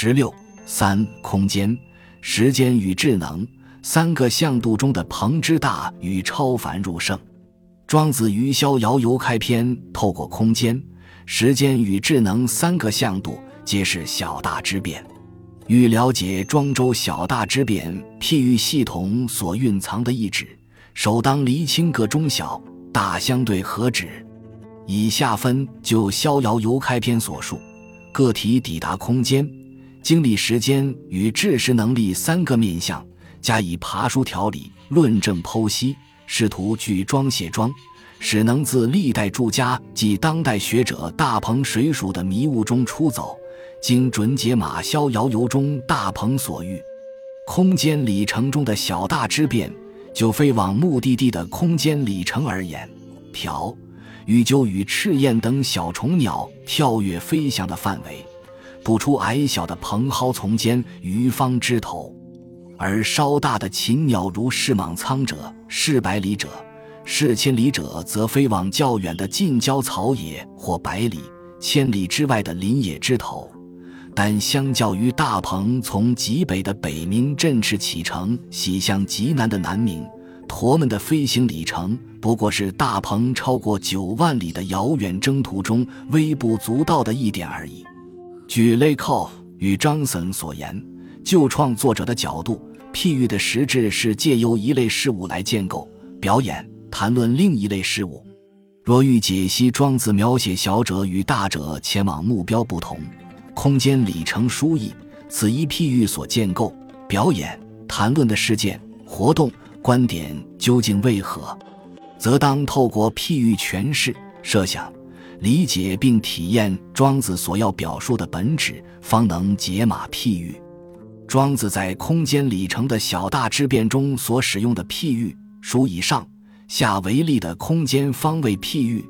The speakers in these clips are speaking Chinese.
十六三空间、时间与智能三个向度中的鹏之大与超凡入圣。庄子于《逍遥游》开篇，透过空间、时间与智能三个向度，揭示小大之变。欲了解庄周小大之变譬喻系统所蕴藏的意志，首当厘清个中小大相对何指。以下分就《逍遥游》开篇所述，个体抵达空间。经历时间与知识能力三个面向，加以爬书条理、论证剖析，试图据庄写庄，使能自历代诸家及当代学者大鹏水属的迷雾中出走，经准解码逍遥游中大鹏所欲，空间里程中的小大之变，就飞往目的地的空间里程而言，条与鸠与赤焰等小虫鸟跳跃飞翔的范围。捕出矮小的蓬蒿丛间鱼方枝头，而稍大的禽鸟如视莽苍者、视百里者、视千里者，则飞往较远的近郊草野或百里、千里之外的林野枝头。但相较于大鹏从极北的北冥振翅启程驶向极南的南冥，驼们的飞行里程不过是大鹏超过九万里的遥远征途中微不足道的一点而已。据 l a k o 与张森所言，就创作者的角度，譬喻的实质是借由一类事物来建构、表演、谈论另一类事物。若欲解析庄子描写小者与大者前往目标不同、空间里程疏异，此一譬喻所建构、表演、谈论的事件、活动、观点究竟为何，则当透过譬喻诠释、设想。理解并体验庄子所要表述的本质，方能解码譬喻。庄子在空间里程的小大之变中所使用的譬喻，属以上下为例的空间方位譬喻，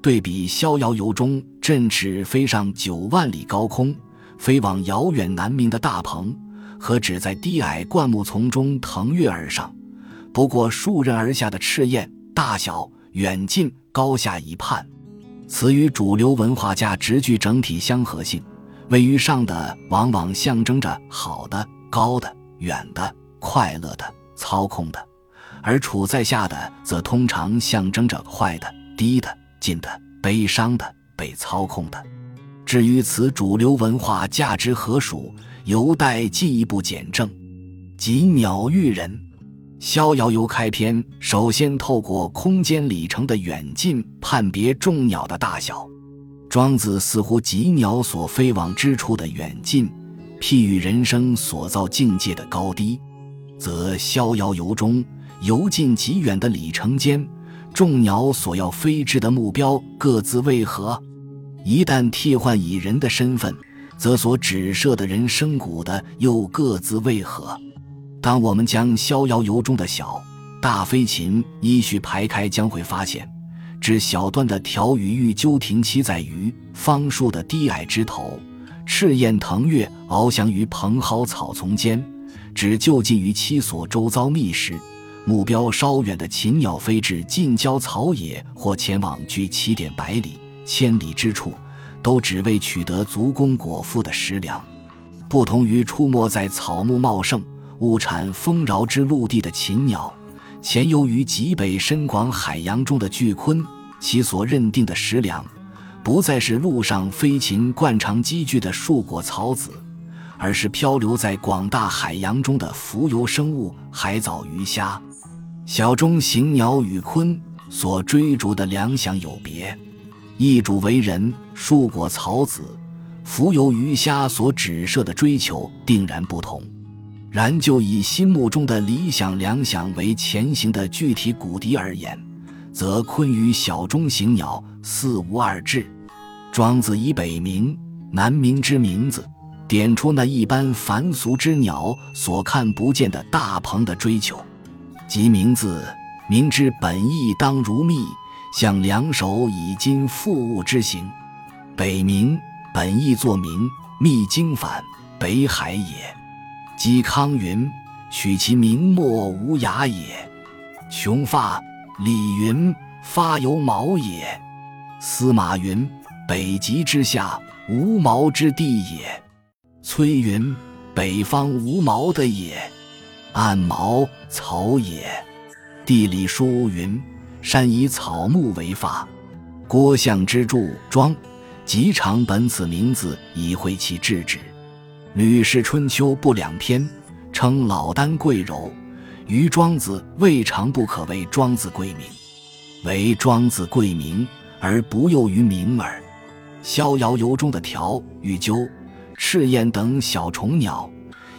对比《逍遥游》中振翅飞上九万里高空、飞往遥远南冥的大鹏，和只在低矮灌木丛中腾跃而上，不过数仞而下的赤焰，大小远近高下一判。此与主流文化价值具整体相合性，位于上的往往象征着好的、高的、远的、快乐的、操控的，而处在下的则通常象征着坏的、低的、近的、悲伤的、被操控的。至于此主流文化价值何属，犹待进一步检证。即鸟喻人。《逍遥游》开篇，首先透过空间里程的远近判别众鸟的大小。庄子似乎极鸟所飞往之处的远近，譬喻人生所造境界的高低，则《逍遥游》中由近及远的里程间，众鸟所要飞至的目标各自为何？一旦替换以人的身份，则所指涉的人生谷的又各自为何？当我们将《逍遥游》中的小大飞禽依序排开，将会发现，指小段的条与玉鸠停栖在于方树的低矮枝头，赤焰腾跃翱翔于蓬蒿草丛间；只就近于栖所周遭觅食，目标稍远的禽鸟飞至近郊草野或前往距起点百里、千里之处，都只为取得足供果腹的食粮。不同于出没在草木茂盛。物产丰饶之陆地的禽鸟，潜游于极北深广海洋中的巨鲲，其所认定的食粮，不再是陆上飞禽惯常积聚的树果草籽，而是漂流在广大海洋中的浮游生物海藻鱼虾。小中型鸟与鲲所追逐的粮饷有别，一主为人，树果草籽，浮游鱼虾所指涉的追求定然不同。然就以心目中的理想粮饷为前行的具体骨笛而言，则鲲与小中型鸟似无二致。庄子以北冥、南冥之名字，点出那一般凡俗之鸟所看不见的大鹏的追求，即名字明之本意当如蜜，向两手以金复物之形。北冥本意作名，密经反北海也。嵇康云：“取其名莫无涯也。”穷发李云：“发有毛也。”司马云：“北极之下无毛之地也。”崔云：北方无毛的也，按毛草也。地理书云：山以草木为发。郭象之著《庄》，极长本此名字，以会其志旨。《吕氏春秋》不两篇，称老聃贵柔。于庄子未尝不可谓庄子贵名，为庄子贵名而不囿于名耳。《逍遥游》中的条、与鸠、赤燕等小虫鸟，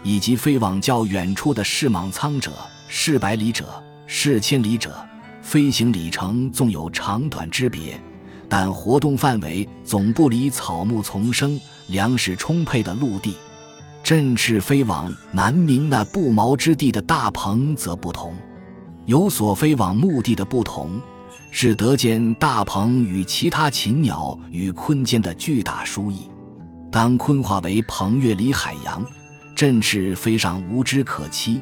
以及飞往较远处的士莽苍者、士百里者、士千里者，飞行里程纵有长短之别，但活动范围总不离草木丛生、粮食充沛的陆地。振翅飞往南冥那不毛之地的大鹏则不同，有所飞往目的的不同，是得见大鹏与其他禽鸟与鲲间的巨大殊异。当鲲化为鹏跃离海洋，振翅飞上无枝可栖、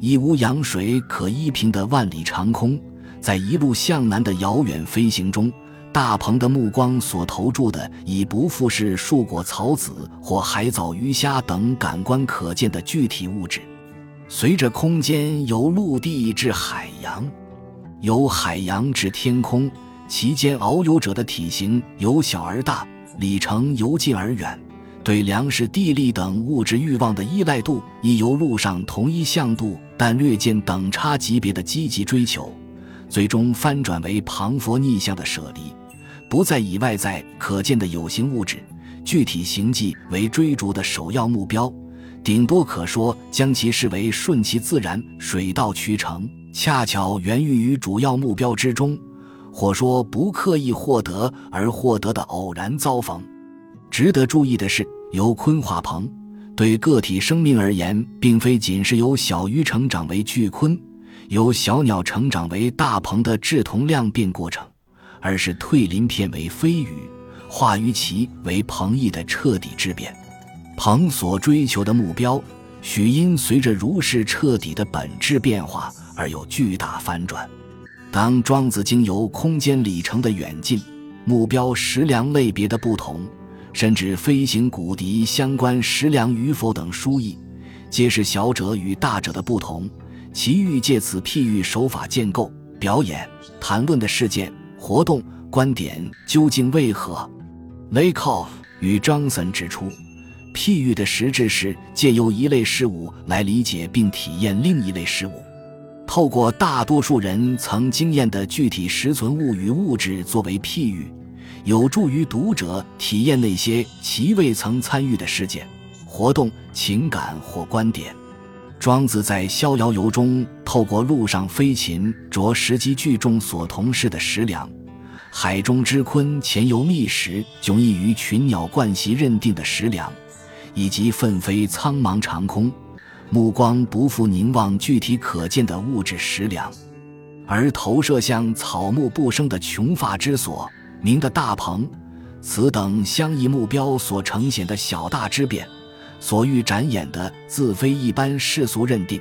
已无洋水可依凭的万里长空，在一路向南的遥远飞行中。大鹏的目光所投注的，已不复是树果草籽或海藻鱼虾等感官可见的具体物质。随着空间由陆地至海洋，由海洋至天空，其间遨游者的体型由小而大，里程由近而远，对粮食、地利等物质欲望的依赖度，亦由路上同一向度但略见等差级别的积极追求，最终翻转为庞佛逆向的舍离。不再以外在可见的有形物质、具体形迹为追逐的首要目标，顶多可说将其视为顺其自然、水到渠成，恰巧源于于主要目标之中，或说不刻意获得而获得的偶然遭逢。值得注意的是，由鲲化鹏对个体生命而言，并非仅是由小鱼成长为巨鲲，由小鸟成长为大鹏的质同量变过程。而是蜕鳞片为飞羽，化于其为鹏翼的彻底之变。鹏所追求的目标，许因随着如是彻底的本质变化而有巨大翻转。当庄子经由空间里程的远近、目标食粮类别的不同，甚至飞行骨笛相关食粮与否等书意，皆是小者与大者的不同，其欲借此譬喻手法建构、表演、谈论的事件。活动观点究竟为何？雷考与张森指出，譬喻的实质是借由一类事物来理解并体验另一类事物，透过大多数人曾经验的具体实存物与物质作为譬喻，有助于读者体验那些其未曾参与的事件、活动、情感或观点。庄子在《逍遥游》中，透过陆上飞禽着实际聚众所同事的食粮，海中之鲲潜游觅食，迥异于群鸟惯习认定的食粮，以及奋飞苍茫长空，目光不复凝望具体可见的物质食粮，而投射向草木不生的穷发之所，明的大鹏，此等相异目标所呈现的小大之变。所欲展演的，自非一般世俗认定，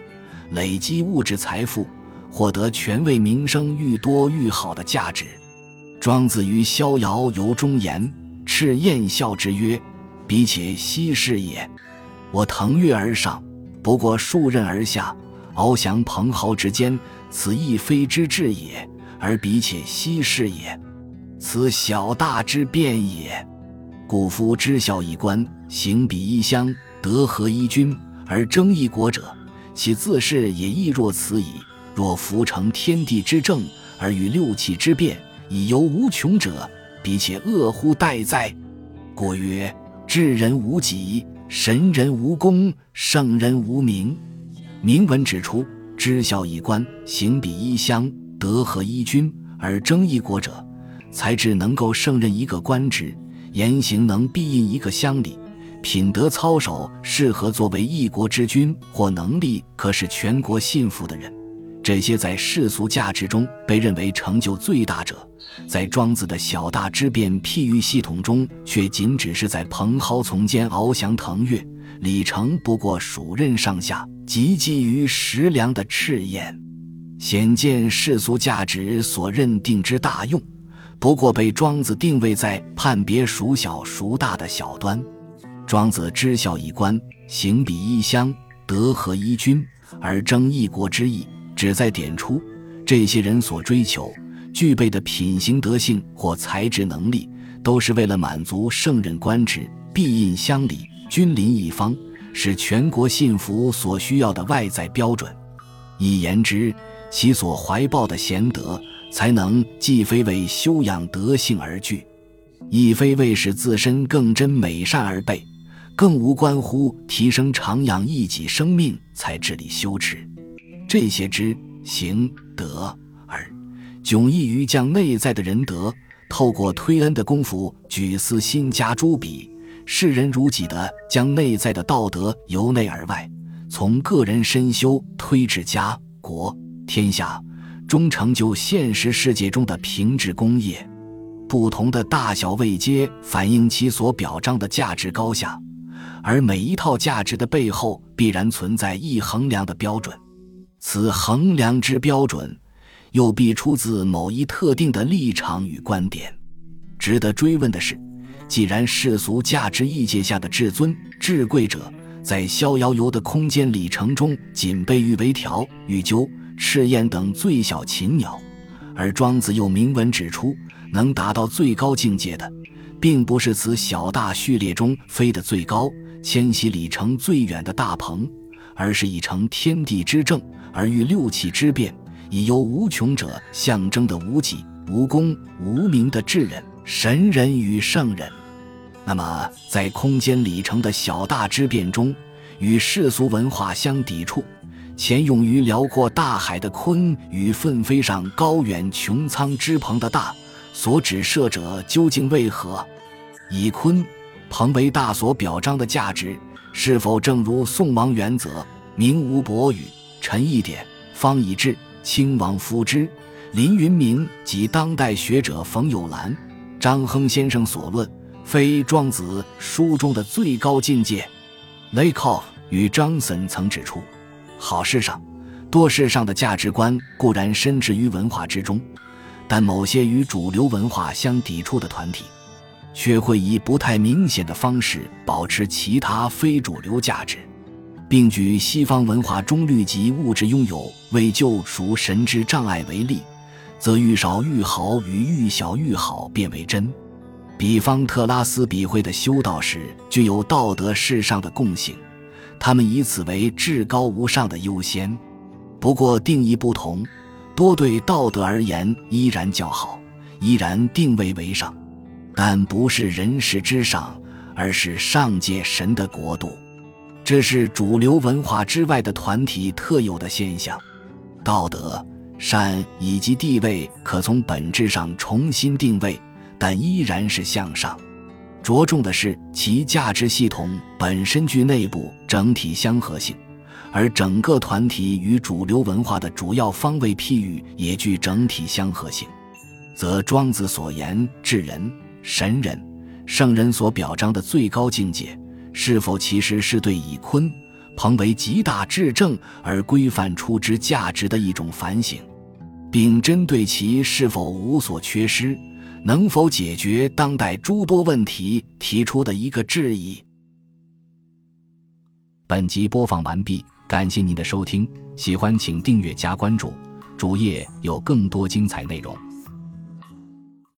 累积物质财富，获得权位名声愈多愈好的价值。庄子于《逍遥游》中言：“赤雁笑之曰：‘彼且奚是也？我腾跃而上，不过数仞而下，翱翔蓬蒿之间，此亦非之至也。而彼且奚是也？此小大之变也。故夫知孝一官，行比一乡。’”德合一君而争一国者，其自是也亦若此矣。若夫成天地之正而与六气之变，以游无穷者，彼且恶乎待哉？故曰：智人无己，神人无功，圣人无名。铭文指出：知孝一官，行比一乡，德合一君而争一国者，才智能够胜任一个官职，言行能必应一个乡里。品德操守适合作为一国之君，或能力可使全国信服的人，这些在世俗价值中被认为成就最大者，在庄子的小大之变譬喻系统中，却仅只是在蓬蒿丛间翱翔腾跃，里程不过数仞上下，及基于食粮的赤焰，显见世俗价值所认定之大用，不过被庄子定位在判别孰小孰大的小端。庄子知孝一官，行比一乡，德合一君，而争一国之意，旨在点出这些人所追求、具备的品行德性或才智能力，都是为了满足圣人官职、必印乡里、君临一方，是全国信服所需要的外在标准。以言之，其所怀抱的贤德才能，既非为修养德性而具，亦非为使自身更真美善而备。更无关乎提升长养一己生命才致力修持，这些知行德而迥异于将内在的仁德透过推恩的功夫举思心加诸笔，视人如己的将内在的道德由内而外，从个人身修推至家国天下，终成就现实世界中的平治功业。不同的大小位阶，反映其所表彰的价值高下。而每一套价值的背后，必然存在一衡量的标准，此衡量之标准，又必出自某一特定的立场与观点。值得追问的是，既然世俗价值意界下的至尊至贵者，在逍遥游的空间里程中，仅被誉为条、玉鸠、赤焰等最小禽鸟，而庄子又明文指出，能达到最高境界的，并不是此小大序列中飞得最高。迁徙里程最远的大鹏，而是以成天地之正而欲六气之变，以由无穷者象征的无己、无功、无名的智人、神人与圣人。那么，在空间里程的小大之变中，与世俗文化相抵触，潜涌于辽阔大海的鲲与奋飞上高远穹苍之鹏的大，所指涉者究竟为何？以鲲。彭为大所表彰的价值，是否正如宋王元则、明吴伯宇、陈义典、方以智、亲王夫之、林云明及当代学者冯友兰、张亨先生所论，非庄子书中的最高境界？雷考与张森曾指出，好事上，多事上的价值观固然深植于文化之中，但某些与主流文化相抵触的团体。却会以不太明显的方式保持其他非主流价值，并举西方文化中律及物质拥有为救赎神之障碍为例，则愈少愈好与愈小愈好变为真。比方特拉斯比会的修道士具有道德世上的共性，他们以此为至高无上的优先。不过定义不同，多对道德而言依然较好，依然定位为上。但不是人世之上，而是上界神的国度，这是主流文化之外的团体特有的现象。道德、善以及地位可从本质上重新定位，但依然是向上。着重的是其价值系统本身具内部整体相合性，而整个团体与主流文化的主要方位譬喻也具整体相合性，则庄子所言至人。神人、圣人所表彰的最高境界，是否其实是对以鲲、鹏为极大至正而规范出之价值的一种反省，并针对其是否无所缺失、能否解决当代诸多问题提出的一个质疑？本集播放完毕，感谢您的收听，喜欢请订阅加关注，主页有更多精彩内容。